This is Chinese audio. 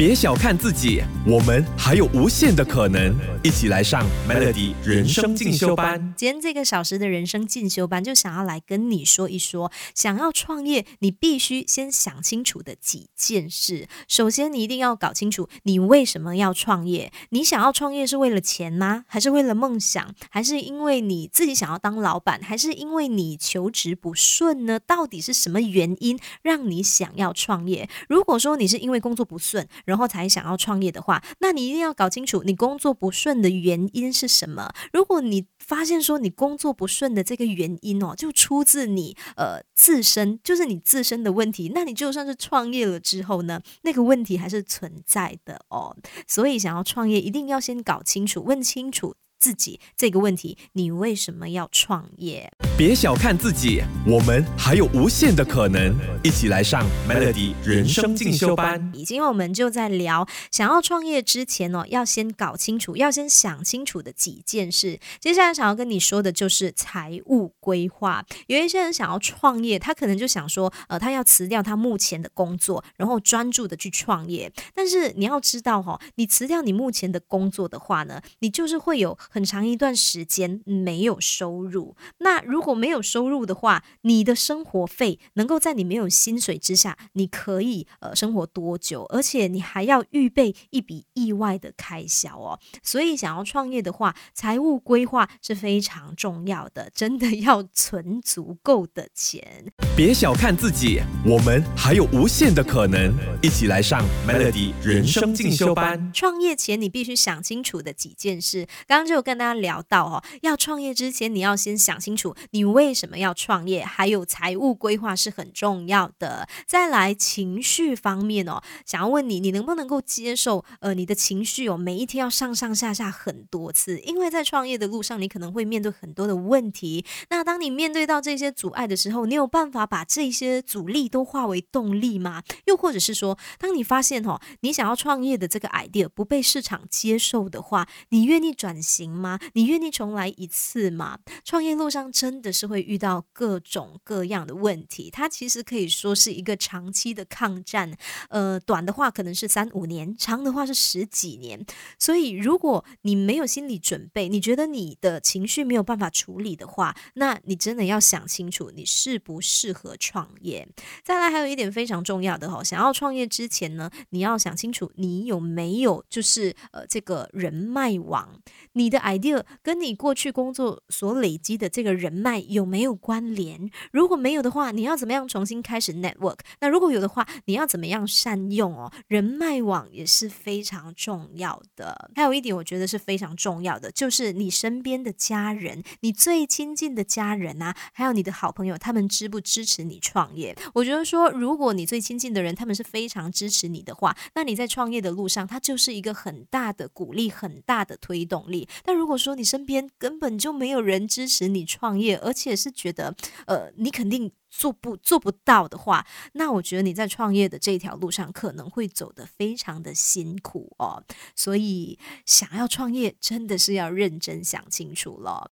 别小看自己，我们还有无限的可能。一起来上 Melody 人生进修班。今天这个小时的人生进修班，就想要来跟你说一说，想要创业，你必须先想清楚的几件事。首先，你一定要搞清楚你为什么要创业。你想要创业是为了钱吗？还是为了梦想？还是因为你自己想要当老板？还是因为你求职不顺呢？到底是什么原因让你想要创业？如果说你是因为工作不顺，然后才想要创业的话，那你一定要搞清楚你工作不顺的原因是什么。如果你发现说你工作不顺的这个原因哦，就出自你呃自身，就是你自身的问题，那你就算是创业了之后呢，那个问题还是存在的哦。所以想要创业，一定要先搞清楚、问清楚自己这个问题：你为什么要创业？别小看自己，我们还有无限的可能。一起来上 Melody 人生进修班。已经我们就在聊，想要创业之前呢，要先搞清楚，要先想清楚的几件事。接下来想要跟你说的就是财务规划。有一些人想要创业，他可能就想说，呃，他要辞掉他目前的工作，然后专注的去创业。但是你要知道哈，你辞掉你目前的工作的话呢，你就是会有很长一段时间没有收入。那如果果没有收入的话，你的生活费能够在你没有薪水之下，你可以呃生活多久？而且你还要预备一笔意外的开销哦。所以想要创业的话，财务规划是非常重要的，真的 要存足够的钱。别小看自己，我们还有无限的可能。一起来上 Melody 人生进修班。创业前你必须想清楚的几件事，刚刚就有跟大家聊到哦，要创业之前你要先想清楚你。为什么要创业？还有财务规划是很重要的。再来情绪方面哦，想要问你，你能不能够接受？呃，你的情绪哦，每一天要上上下下很多次，因为在创业的路上，你可能会面对很多的问题。那当你面对到这些阻碍的时候，你有办法把这些阻力都化为动力吗？又或者是说，当你发现哦，你想要创业的这个 idea 不被市场接受的话，你愿意转型吗？你愿意重来一次吗？创业路上真的。是会遇到各种各样的问题，它其实可以说是一个长期的抗战。呃，短的话可能是三五年，长的话是十几年。所以，如果你没有心理准备，你觉得你的情绪没有办法处理的话，那你真的要想清楚，你适不适合创业。再来，还有一点非常重要的哈，想要创业之前呢，你要想清楚，你有没有就是呃这个人脉网，你的 idea 跟你过去工作所累积的这个人脉。有没有关联？如果没有的话，你要怎么样重新开始 network？那如果有的话，你要怎么样善用哦？人脉网也是非常重要的。还有一点，我觉得是非常重要的，就是你身边的家人，你最亲近的家人啊，还有你的好朋友，他们支不支持你创业？我觉得说，如果你最亲近的人他们是非常支持你的话，那你在创业的路上，他就是一个很大的鼓励，很大的推动力。但如果说你身边根本就没有人支持你创业，而且是觉得，呃，你肯定做不做不到的话，那我觉得你在创业的这条路上可能会走得非常的辛苦哦。所以，想要创业，真的是要认真想清楚了。